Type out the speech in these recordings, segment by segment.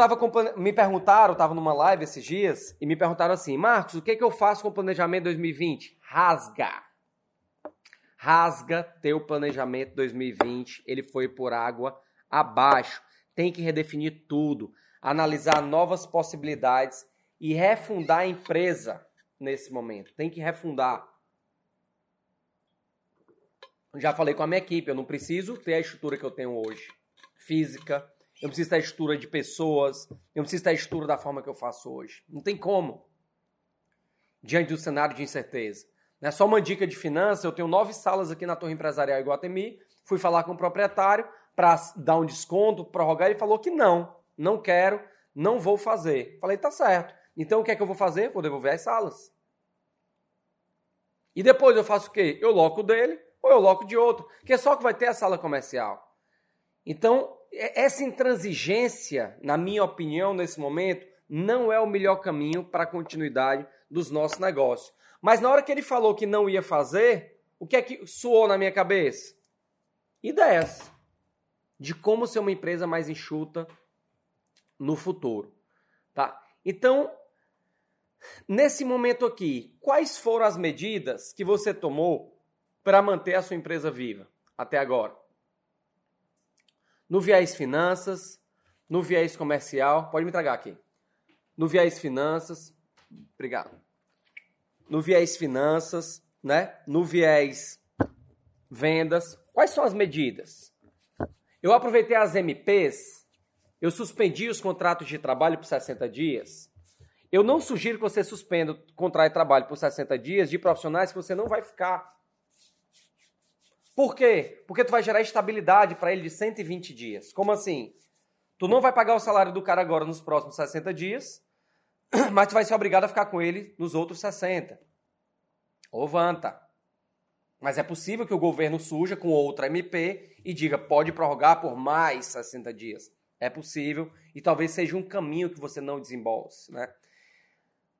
tava com, me perguntaram, tava numa live esses dias e me perguntaram assim: "Marcos, o que que eu faço com o planejamento 2020?" Rasga. Rasga teu planejamento 2020, ele foi por água abaixo. Tem que redefinir tudo, analisar novas possibilidades e refundar a empresa nesse momento. Tem que refundar. Já falei com a minha equipe, eu não preciso ter a estrutura que eu tenho hoje, física, eu preciso ter a estrutura de pessoas, eu preciso ter a estrutura da forma que eu faço hoje. Não tem como. Diante do cenário de incerteza. Não é só uma dica de finanças, eu tenho nove salas aqui na Torre Empresarial Iguatemi, fui falar com o proprietário para dar um desconto, prorrogar, ele falou que não, não quero, não vou fazer. Falei, tá certo. Então o que é que eu vou fazer? Vou devolver as salas. E depois eu faço o quê? Eu loco dele ou eu loco de outro, que é só que vai ter a sala comercial. Então, essa intransigência, na minha opinião, nesse momento, não é o melhor caminho para a continuidade dos nossos negócios. Mas na hora que ele falou que não ia fazer, o que é que soou na minha cabeça? Ideias de como ser uma empresa mais enxuta no futuro, tá? Então, nesse momento aqui, quais foram as medidas que você tomou para manter a sua empresa viva até agora? No viés finanças, no viés comercial, pode me tragar aqui. No viés finanças, obrigado no viés finanças, né? no viés vendas. Quais são as medidas? Eu aproveitei as MPs, eu suspendi os contratos de trabalho por 60 dias. Eu não sugiro que você suspenda o contrato de trabalho por 60 dias de profissionais que você não vai ficar. Por quê? Porque tu vai gerar estabilidade para ele de 120 dias. Como assim? Tu não vai pagar o salário do cara agora nos próximos 60 dias, mas tu vai ser obrigado a ficar com ele nos outros 60. Ovanta. Mas é possível que o governo surja com outra MP e diga pode prorrogar por mais 60 dias. É possível e talvez seja um caminho que você não desembolse, né?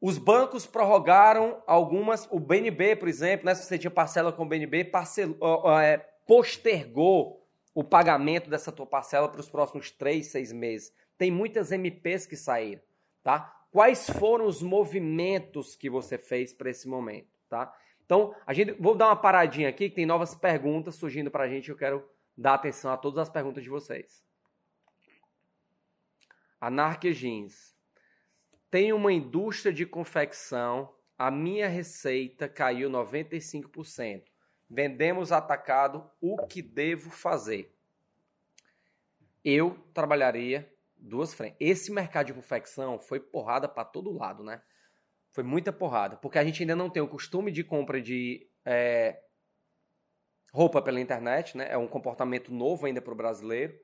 Os bancos prorrogaram algumas, o BNB, por exemplo, né, se você tinha parcela com o BNB, parcelou, é, postergou o pagamento dessa tua parcela para os próximos três, seis meses. Tem muitas MPs que saíram, tá? Quais foram os movimentos que você fez para esse momento, tá? Então, a gente vou dar uma paradinha aqui, que tem novas perguntas surgindo para a gente. Eu quero dar atenção a todas as perguntas de vocês. Anarquia Jeans. Tem uma indústria de confecção. A minha receita caiu 95%. Vendemos atacado. O que devo fazer? Eu trabalharia duas frentes. Esse mercado de confecção foi porrada para todo lado, né? Foi muita porrada. Porque a gente ainda não tem o costume de compra de é, roupa pela internet, né? É um comportamento novo ainda para o brasileiro.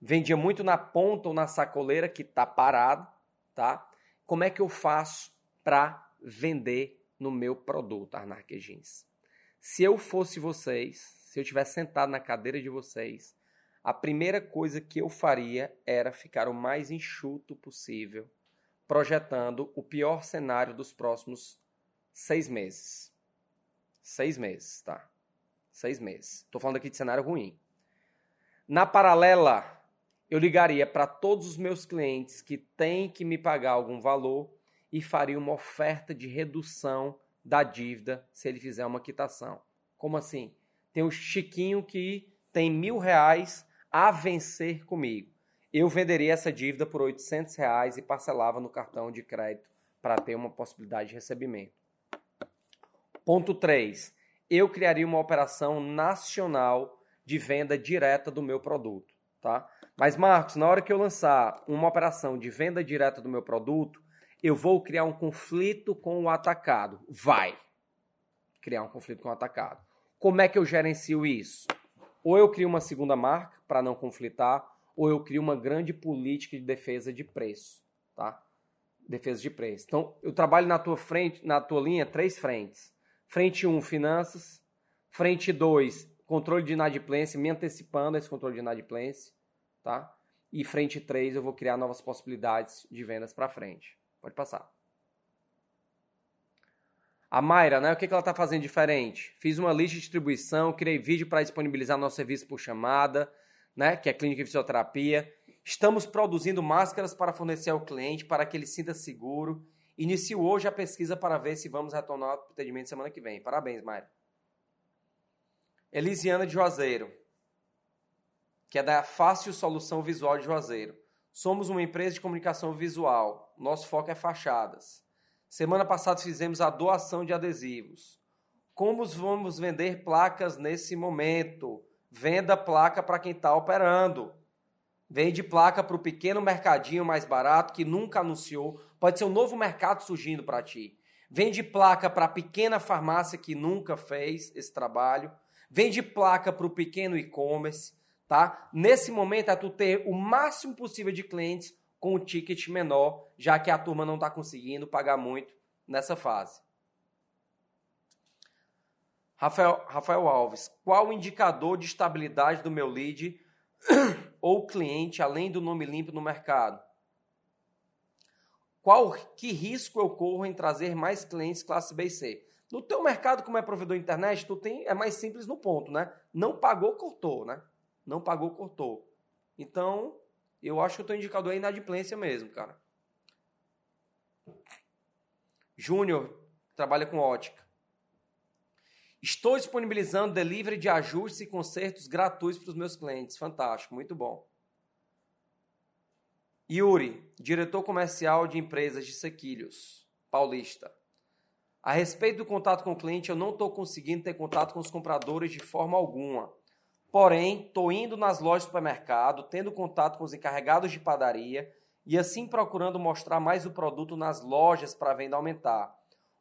Vendia muito na ponta ou na sacoleira, que tá parado, tá? Como é que eu faço para vender no meu produto, Arnarque Jeans? Se eu fosse vocês, se eu tivesse sentado na cadeira de vocês, a primeira coisa que eu faria era ficar o mais enxuto possível, projetando o pior cenário dos próximos seis meses. Seis meses, tá? Seis meses. Estou falando aqui de cenário ruim. Na paralela, eu ligaria para todos os meus clientes que têm que me pagar algum valor e faria uma oferta de redução da dívida se ele fizer uma quitação. Como assim? Tem o Chiquinho que tem mil reais a vencer comigo. Eu venderia essa dívida por 800 reais e parcelava no cartão de crédito para ter uma possibilidade de recebimento. Ponto 3. Eu criaria uma operação nacional de venda direta do meu produto, tá? Mas Marcos, na hora que eu lançar uma operação de venda direta do meu produto, eu vou criar um conflito com o atacado. Vai criar um conflito com o atacado. Como é que eu gerencio isso? Ou eu crio uma segunda marca para não conflitar, ou eu crio uma grande política de defesa de preço, tá? Defesa de preço. Então, eu trabalho na tua frente, na tua linha, três frentes. Frente 1, um, finanças. Frente 2, controle de inadimplência, me antecipando a esse controle de inadimplência, tá? E frente 3, eu vou criar novas possibilidades de vendas para frente. Pode passar. A Mayra, né? O que, ela está fazendo diferente? Fiz uma lista de distribuição, criei vídeo para disponibilizar nosso serviço por chamada, né? Que é clínica de fisioterapia. Estamos produzindo máscaras para fornecer ao cliente para que ele sinta seguro. Inicio hoje a pesquisa para ver se vamos retornar ao atendimento semana que vem. Parabéns, Mário. Elisiana de Juazeiro, que é da Fácil Solução Visual de Juazeiro. Somos uma empresa de comunicação visual. Nosso foco é fachadas. Semana passada fizemos a doação de adesivos. Como vamos vender placas nesse momento? Venda placa para quem está operando. Vende placa para o pequeno mercadinho mais barato que nunca anunciou. Pode ser um novo mercado surgindo para ti. Vende placa para a pequena farmácia que nunca fez esse trabalho. Vende placa para o pequeno e-commerce. Tá? Nesse momento é tu ter o máximo possível de clientes com um ticket menor, já que a turma não está conseguindo pagar muito nessa fase. Rafael, Rafael Alves, qual o indicador de estabilidade do meu lead ou cliente além do nome limpo no mercado? Qual que risco eu corro em trazer mais clientes classe B e C? No teu mercado, como é provedor de internet, tu tem é mais simples no ponto, né? Não pagou, cortou, né? Não pagou, cortou. Então, eu acho que o teu indicador é inadimplência mesmo, cara. Júnior trabalha com ótica. Estou disponibilizando delivery de ajustes e consertos gratuitos para os meus clientes. Fantástico, muito bom. Yuri, diretor comercial de empresas de sequilhos, paulista. A respeito do contato com o cliente, eu não estou conseguindo ter contato com os compradores de forma alguma. Porém, estou indo nas lojas do supermercado, tendo contato com os encarregados de padaria e assim procurando mostrar mais o produto nas lojas para a venda aumentar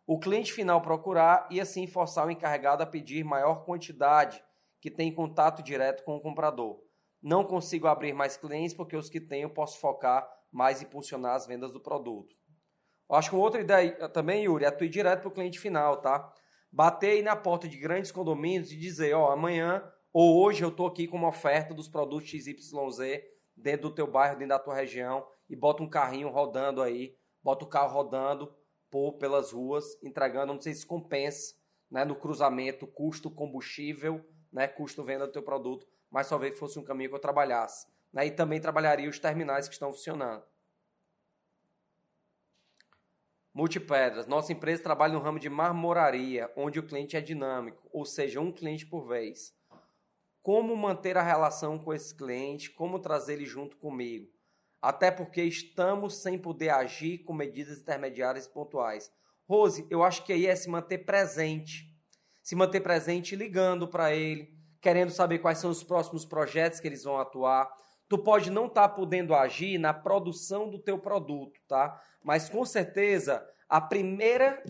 o cliente final procurar e assim forçar o encarregado a pedir maior quantidade que tem contato direto com o comprador. Não consigo abrir mais clientes porque os que tenho posso focar mais em impulsionar as vendas do produto. Eu acho que uma outra ideia também, Yuri, é tu ir direto para o cliente final, tá? Bater aí na porta de grandes condomínios e dizer, ó, amanhã ou hoje eu estou aqui com uma oferta dos produtos XYZ dentro do teu bairro, dentro da tua região e bota um carrinho rodando aí, bota o carro rodando por pelas ruas, entregando, não sei se compensa, né, no cruzamento, custo combustível, né, custo venda do teu produto, mas talvez fosse um caminho que eu trabalhasse. Né, e também trabalharia os terminais que estão funcionando. Multipedras. Nossa empresa trabalha no ramo de marmoraria, onde o cliente é dinâmico, ou seja, um cliente por vez. Como manter a relação com esse cliente? Como trazer ele junto comigo? até porque estamos sem poder agir com medidas intermediárias pontuais. Rose, eu acho que aí é se manter presente. Se manter presente ligando para ele, querendo saber quais são os próximos projetos que eles vão atuar. Tu pode não estar tá podendo agir na produção do teu produto, tá? Mas com certeza a primeira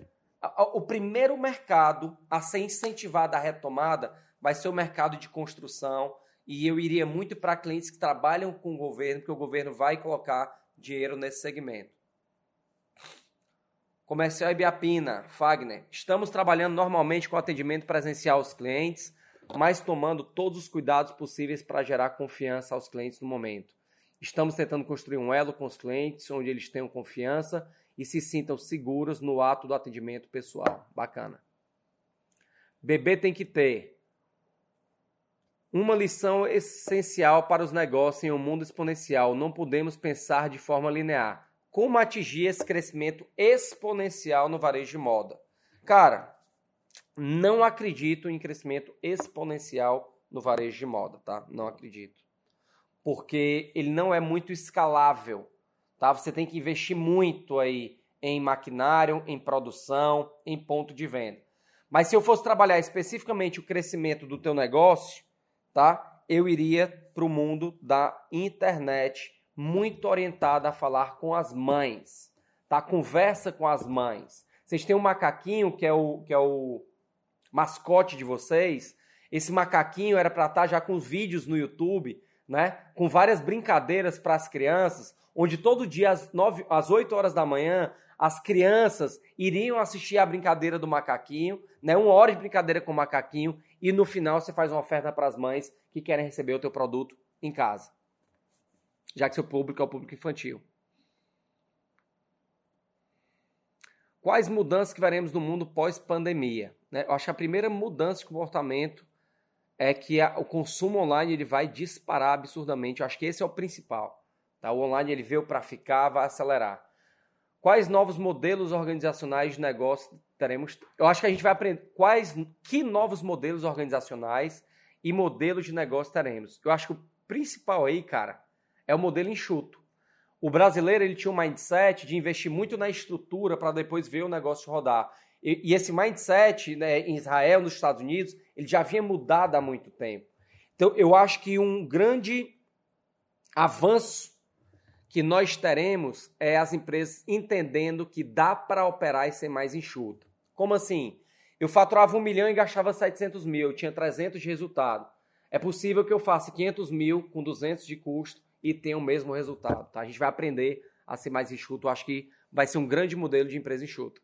o primeiro mercado a ser incentivado a retomada vai ser o mercado de construção, e eu iria muito para clientes que trabalham com o governo, porque o governo vai colocar dinheiro nesse segmento. Comercial Ibiapina, Fagner. Estamos trabalhando normalmente com atendimento presencial aos clientes, mas tomando todos os cuidados possíveis para gerar confiança aos clientes no momento. Estamos tentando construir um elo com os clientes, onde eles tenham confiança e se sintam seguros no ato do atendimento pessoal. Bacana. Bebê tem que ter uma lição essencial para os negócios em um mundo exponencial. Não podemos pensar de forma linear. Como atingir esse crescimento exponencial no varejo de moda? Cara, não acredito em crescimento exponencial no varejo de moda, tá? Não acredito. Porque ele não é muito escalável, tá? Você tem que investir muito aí em maquinário, em produção, em ponto de venda. Mas se eu fosse trabalhar especificamente o crescimento do teu negócio, tá? Eu iria para o mundo da internet, muito orientada a falar com as mães, tá? Conversa com as mães. Vocês têm um macaquinho que é o que é o mascote de vocês. Esse macaquinho era para estar tá já com os vídeos no YouTube, né? Com várias brincadeiras para as crianças, onde todo dia às, 9, às 8 horas da manhã as crianças iriam assistir a brincadeira do macaquinho, né? Uma hora de brincadeira com o macaquinho e no final você faz uma oferta para as mães que querem receber o teu produto em casa. Já que seu público é o público infantil. Quais mudanças que veremos no mundo pós-pandemia? Né? Eu acho que a primeira mudança de comportamento é que o consumo online ele vai disparar absurdamente. Eu acho que esse é o principal. Tá? O online ele veio para ficar, vai acelerar. Quais novos modelos organizacionais de negócio teremos? Eu acho que a gente vai aprender quais, que novos modelos organizacionais e modelos de negócio teremos. Eu acho que o principal aí, cara, é o modelo enxuto. O brasileiro ele tinha um mindset de investir muito na estrutura para depois ver o negócio rodar. E, e esse mindset né, em Israel, nos Estados Unidos, ele já havia mudado há muito tempo. Então, eu acho que um grande avanço que nós teremos é as empresas entendendo que dá para operar e ser mais enxuto. Como assim? Eu faturava um milhão e gastava 700 mil, eu tinha 300 de resultado. É possível que eu faça 500 mil com 200 de custo e tenha o mesmo resultado. Tá? A gente vai aprender a ser mais enxuto. Eu acho que vai ser um grande modelo de empresa enxuta.